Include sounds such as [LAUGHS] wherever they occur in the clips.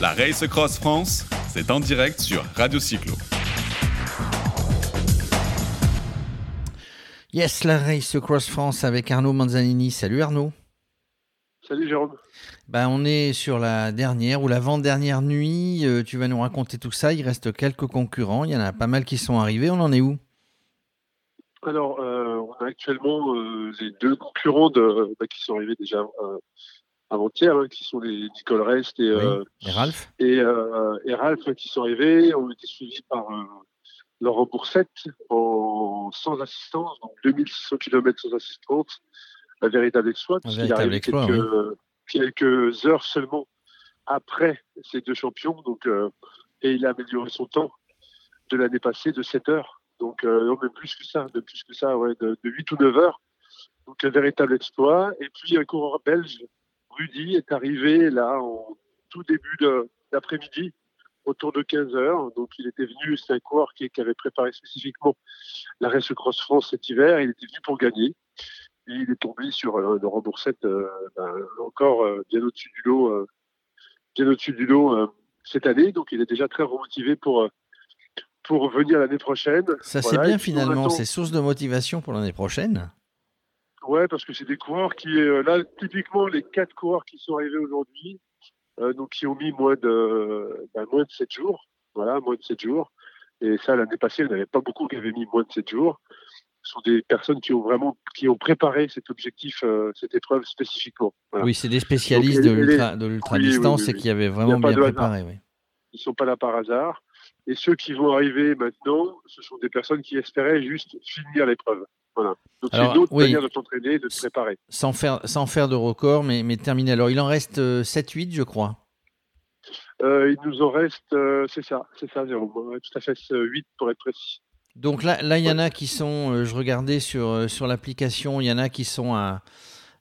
La Race Cross France, c'est en direct sur Radio Cyclo. Yes, la Race Cross France avec Arnaud Manzanini. Salut Arnaud. Salut Jérôme. Ben, on est sur la dernière ou l'avant-dernière nuit. Euh, tu vas nous raconter tout ça. Il reste quelques concurrents. Il y en a pas mal qui sont arrivés. On en est où? Alors, euh, on a actuellement euh, les deux concurrents de, bah, qui sont arrivés déjà avant-hier, hein, qui sont les Nicole Rest et, Ralph. Et, Ralph qui sont arrivés. On été suivis par Laurent Boursette en, sans assistance, donc 2600 km sans assistance un véritable exploit. Un véritable exploit, quelques, quelques, heures seulement après ces deux champions. Donc, euh, et il a amélioré son temps de l'année passée de 7 heures. Donc, euh, non, même plus que ça, de plus que ça, ouais, de, 8 ou 9 heures. Donc, un véritable exploit. Et puis, un coureur belge, Rudy, est arrivé là en tout début d'après-midi, autour de 15 heures. Donc, il était venu, c'est un coureur qui, qui, avait préparé spécifiquement la Race Cross France cet hiver. Il était venu pour gagner et il est tombé sur euh, remboursette euh, ben, encore euh, bien au-dessus du lot, bien au-dessus du lot cette année. Donc il est déjà très remotivé pour pour venir l'année prochaine. Ça c'est bien finalement, c'est source de motivation pour l'année prochaine. Ouais, parce que c'est des coureurs qui, là, typiquement, les quatre coureurs qui sont arrivés aujourd'hui, donc qui ont mis moins de, ben, moins de 7 jours. Voilà, moins de 7 jours. Et ça, l'année passée, il n'y en avait pas beaucoup qui avaient mis moins de 7 jours sont des personnes qui ont vraiment qui ont préparé cet objectif, euh, cette épreuve spécifiquement. Oui, c'est des spécialistes de l'ultra distance et qui avaient vraiment bien préparé. Ils sont pas là par hasard. Et ceux qui vont arriver maintenant, ce sont des personnes qui espéraient juste finir l'épreuve. Voilà. Donc c'est une autre manière de s'entraîner, de se préparer. Sans faire, sans faire de record, mais, mais terminer. Alors il en reste 7-8, euh, je crois. Euh, il nous en reste, c'est ça, c'est ça, tout à fait 8 pour être précis. Donc là, là, il y en a qui sont, euh, je regardais sur, euh, sur l'application, il y en a qui sont à,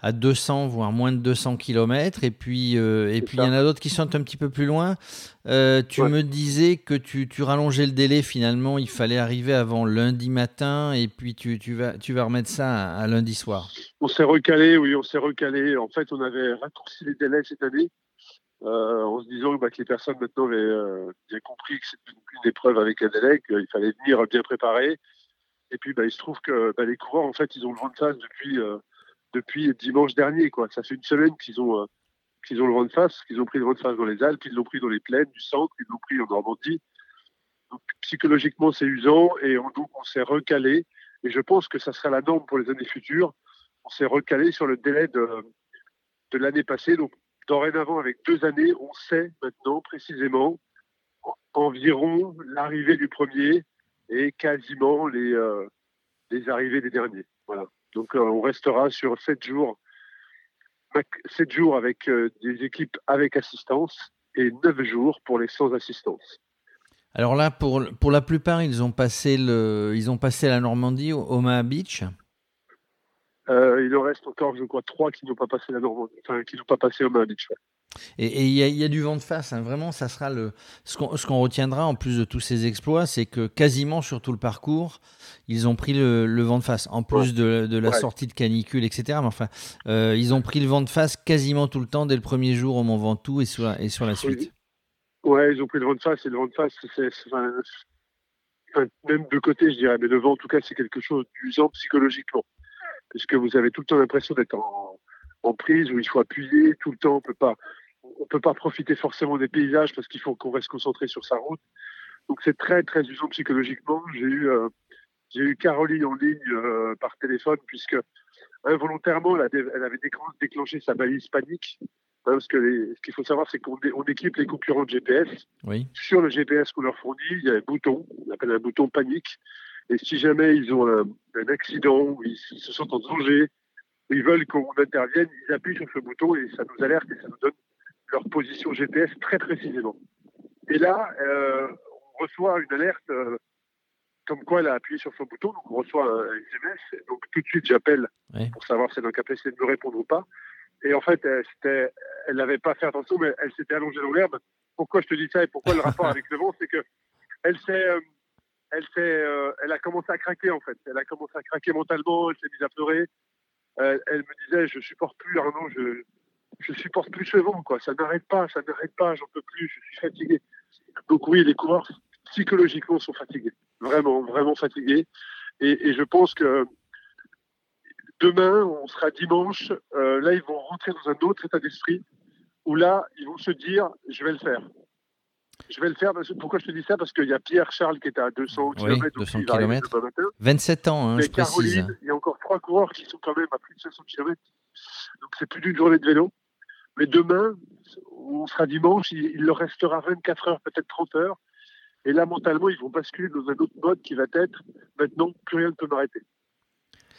à 200, voire moins de 200 km. Et puis, euh, et puis il y en a d'autres qui sont un petit peu plus loin. tu me disais que tu, tu, rallongeais le délai finalement. Il fallait arriver avant lundi matin et puis tu, tu, vas, tu vas remettre ça à lundi soir. On s'est recalé, oui, on s'est recalé. En fait, on avait raccourci les délais cette année. Euh, en se disant bah, que les personnes maintenant avaient euh, bien compris que c'était une épreuve avec un délai, qu'il fallait venir bien préparé. Et puis, bah, il se trouve que bah, les coureurs, en fait, ils ont le vent de face depuis, euh, depuis dimanche dernier. Quoi. Ça fait une semaine qu'ils ont, qu'ils ont le vent de face, qu'ils ont pris le vent de face dans les Alpes, qu'ils l'ont pris dans les plaines du centre, qu'ils l'ont pris en Normandie. Donc, psychologiquement, c'est usant et on, donc on s'est recalé. Et je pense que ça sera la norme pour les années futures. On s'est recalé sur le délai de, de l'année passée. Donc, dorénavant, avec deux années, on sait maintenant précisément environ l'arrivée du premier et quasiment les, euh, les arrivées des derniers. Voilà. Donc euh, on restera sur sept jours, sept jours avec euh, des équipes avec assistance et neuf jours pour les sans assistance. Alors là, pour, pour la plupart, ils ont passé, le, ils ont passé la Normandie au Omaha Beach. Euh, il en reste encore, je crois, trois qui n'ont pas passé la Normandie, enfin, qui n'ont pas passé au Beach. Et il y, a du vent de face, hein. vraiment, ça sera le. Ce qu'on retiendra en plus de tous ces exploits, c'est que quasiment sur tout le parcours, ils ont pris le, vent de face, en plus de, la sortie de canicule, etc. Mais enfin, euh, ils ont pris le vent de face quasiment tout le temps dès le premier jour au Mont Ventoux et sur la, et sur la suite. Ouais, ils ont pris le vent de face et le vent de face, c'est. même de côté, je dirais, mais le vent, en tout cas, c'est quelque chose d'usant psychologiquement puisque vous avez tout le temps l'impression d'être en, prise où il faut appuyer tout le temps. On peut pas, on peut pas profiter forcément des paysages parce qu'il faut qu'on reste concentré sur sa route. Donc c'est très très usant psychologiquement. J'ai eu euh, j'ai eu Caroline en ligne euh, par téléphone puisque involontairement elle, avait déclenché sa balise panique. Hein, parce que ce qu'il faut savoir, c'est qu'on on équipe les concurrents de GPS. Oui. Sur le GPS qu'on leur fournit, il y a un bouton, on appelle un bouton panique. Et si jamais ils ont un, accident, ou ils, se sentent en danger, ils veulent qu'on intervienne, ils appuient sur ce bouton et ça nous alerte et ça nous donne leur position GPS très précisément. Et là, euh, on reçoit une alerte euh, comme quoi elle a appuyé sur son bouton, donc on reçoit un SMS, donc tout de suite j'appelle pour savoir si elle est en capacité de me répondre ou pas. Et en fait, elle n'avait pas fait attention, mais elle s'était allongée dans l'herbe. Pourquoi je te dis ça et pourquoi le rapport avec le vent, c'est que elle s'est euh, elle, euh, elle a commencé à craquer en fait. Elle a commencé à craquer mentalement, elle s'est mise à pleurer. elle me disait, je supporte plus Arnaud, je, je supporte plus ce vent, quoi. Ça n'arrête pas, ça n'arrête pas, j'en peux plus, je suis fatigué. Donc oui, les coureurs psychologiquement sont fatigués, vraiment, vraiment fatigués. Et, je pense que demain, on sera dimanche, euh, là, ils vont rentrer dans un autre état d'esprit où là, ils vont se dire, je vais le faire. Je vais le faire. Pourquoi je te dis ça? Parce qu'il y a Pierre Charles qui est à 200 km. 200 km. 27 ans, hein, je Caroline, il y a encore trois coureurs qui sont quand même à plus de 500 km. Donc c'est plus d'une journée de vélo. Mais demain, on sera dimanche, il, leur restera 24 heures, peut-être 30 heures. Et là, mentalement, ils vont basculer dans un autre mode qui va être maintenant, plus rien ne peut m'arrêter.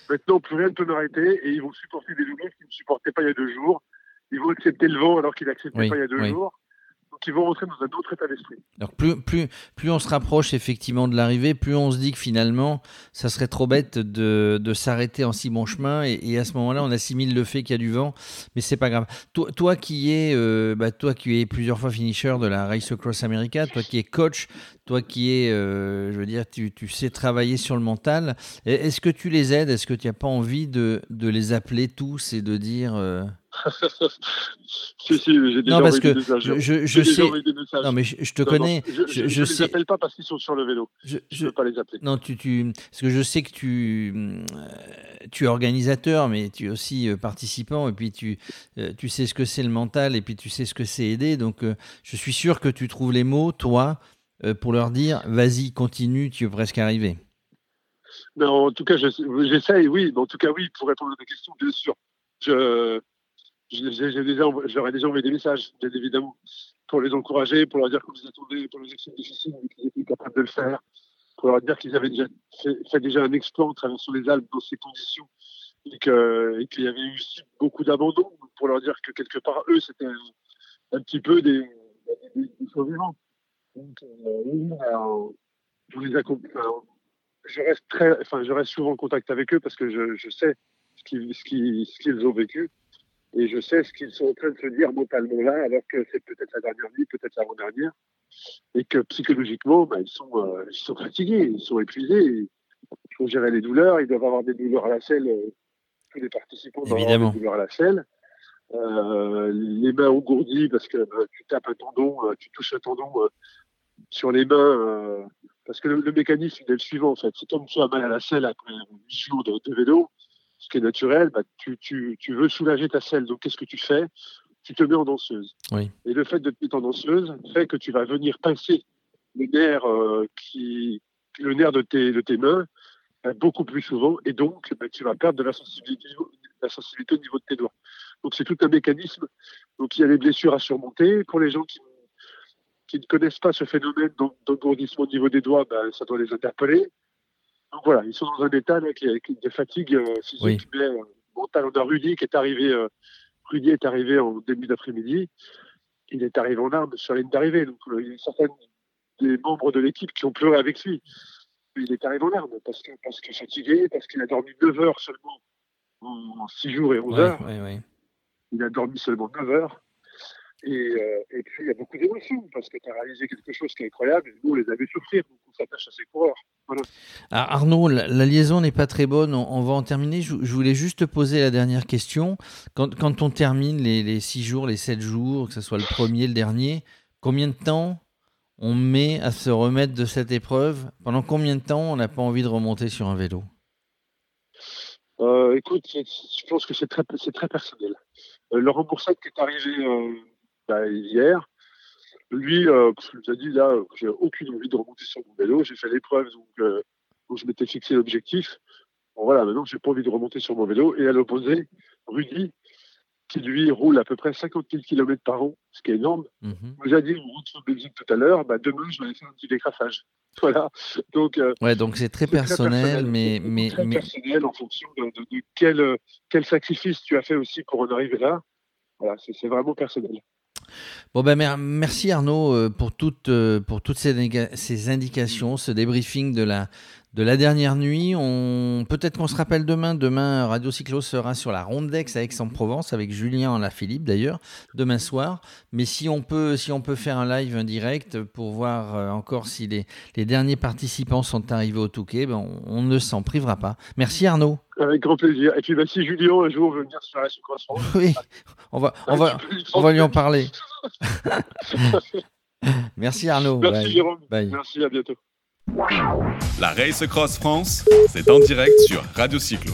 Maintenant, plus rien ne peut m'arrêter et ils vont supporter des douleurs qu'ils ne supportaient pas il y a deux jours. Ils vont accepter le vent alors qu'ils n'acceptaient pas il y a deux jours qui vont rentrer dans un autre état d'esprit. Plus, on se rapproche effectivement de l'arrivée, plus on se dit que finalement, ça serait trop bête de, s'arrêter en si bon chemin. Et, à ce moment-là, on assimile le fait qu'il y a du vent, mais c'est pas grave. Toi, toi qui es, euh, bah, toi qui es plusieurs fois finisher de la Race Across America, toi qui es coach, toi qui es, euh, je veux dire, tu, sais travailler sur le mental. Est-ce que tu les aides? Est-ce que tu n'as pas envie de, de, les appeler tous et de dire euh, [LAUGHS] si, si, j'ai déjà non, parce que je, je, sais. Non, mais je, te connais. je ne les appelle pas parce qu'ils sont sur le vélo. Je ne veux pas les appeler. Non, tu, tu, parce que je sais que tu, euh, tu es organisateur, mais tu es aussi euh, participant, et puis tu, euh, tu sais ce que c'est le mental, et puis tu sais ce que c'est aider. Donc, je suis sûr que tu trouves les mots, toi, pour leur dire vas-y, continue, tu es presque arrivé. Non, en tout cas, j'essaye, oui. Mais en tout cas, oui, pour répondre à ta question, bien sûr. Je, j'aurais déjà envoyé des messages, bien évidemment, pour les encourager, pour leur dire que vous attendaient pour les actions difficiles, mais qu'ils étaient capables de le faire, pour leur dire qu'ils avaient déjà fait, déjà un exploit en traversant les Alpes dans ces conditions et qu'il y avait eu aussi beaucoup d'abandon, pour leur dire que quelque part, eux, c'était un, petit peu des, des, survivants. Donc, euh, je les je reste très, enfin, je reste souvent en contact avec eux parce que je, je sais ce qu'ils, ce qu'ils ont vécu. Et je sais ce qu'ils sont en train de se dire mentalement là, alors que c'est peut-être la dernière nuit, peut-être l'avant-dernière. Et que psychologiquement, bah, ils, sont, euh, ils sont fatigués, ils sont épuisés. Il faut gérer les douleurs. Ils doivent avoir des douleurs à la selle. Euh, tous les participants doivent avoir des douleurs à la selle. Euh, les mains engourdies parce que bah, tu tapes un tendon, tu touches un tendon sur les mains. parce que le, mécanisme est le suivant en fait. C'est comme tu as mal à la selle après 8 jours de, de vélo ce qui est naturel, bah, tu, tu, tu, veux soulager ta selle. Donc, qu'est-ce que tu fais? Tu te mets en danseuse. Oui. Et le fait de te mettre en danseuse fait que tu vas venir pincer le nerf, euh, qui, le nerf de tes, de tes mains bah, beaucoup plus souvent. Et donc, bah, tu vas perdre de la sensibilité, la sensibilité au niveau de tes doigts. Donc, c'est tout un mécanisme. Donc, il y a des blessures à surmonter. Pour les gens qui, qui ne connaissent pas ce phénomène d'engourdissement au niveau des doigts, ben, ça doit les interpeller. Donc voilà, ils sont dans un état là, qui, qui, de fatigue euh, physique, oui. euh, mentale. On a Rudy qui est arrivé, euh, Rudy est arrivé en début d'après-midi. Il est arrivé en armes sur la ligne d'arrivée. Donc euh, il y a certains des membres de l'équipe qui ont pleuré avec lui. il est arrivé en armes parce que, parce que fatigué, parce qu'il a dormi 9 heures seulement en 6 jours et 11 heures. il a dormi seulement 9 heures. Et, euh, et, puis, il y a beaucoup d'émotions parce que tu as réalisé quelque chose qui est incroyable et nous, on les a vu souffrir. Donc, on s'attache à ces coureurs. Voilà. Ah, Arnaud, la, liaison n'est pas très bonne. On, va en terminer. Je, voulais juste te poser la dernière question. Quand, quand on termine les, les, six jours, les sept jours, que ce soit le premier, le dernier, combien de temps on met à se remettre de cette épreuve? Pendant combien de temps on n'a pas envie de remonter sur un vélo? Euh, Écoute, je pense que c'est très, très personnel. Euh, Laurent Boursette qui est arrivé euh, bah, hier. Lui, euh, je vous ai dit, là, j'ai aucune envie de remonter sur mon vélo. J'ai fait l'épreuve donc, euh, où je m'étais fixé l'objectif. Bon, voilà, maintenant, j'ai pas envie de remonter sur mon vélo. Et à l'opposé, Rudy, qui lui roule à peu près 50 000 km par an, ce qui est énorme. Mm -hmm. a dit, on route sur Belgique tout à l'heure, bah, demain, je vais aller faire un petit décrassage. [LAUGHS] Voilà. Donc, euh, ouais, donc c'est très, personnel, très personnel, mais. mais, très mais... personnel en fonction de, de, de quel, quel sacrifice tu as fait aussi pour en arriver là. Voilà, c'est vraiment personnel. Bon ben merci Arnaud euh, pour toutes, euh, ces indications, ce débriefing de la, de la dernière nuit. On... Peut-être qu'on se rappelle demain. Demain, Radio Cyclo sera sur la Rondex à Aix-en-Provence avec Julien Philippe d'ailleurs, demain soir. Mais si on, peut, si on peut faire un live, un direct pour voir euh, encore si les, les, derniers participants sont arrivés au Touquet, ben on, ne s'en privera pas. Merci Arnaud. Avec grand plaisir. Et puis ben, si Julien un jour veut venir sur la Croissance. [LAUGHS] Oui, on va, on va, on va lui en parler. [LAUGHS] [LAUGHS] Merci Arnaud. Merci Jérôme. Merci, à bientôt. La Race Cross France, c'est en direct sur Radio Cyclo.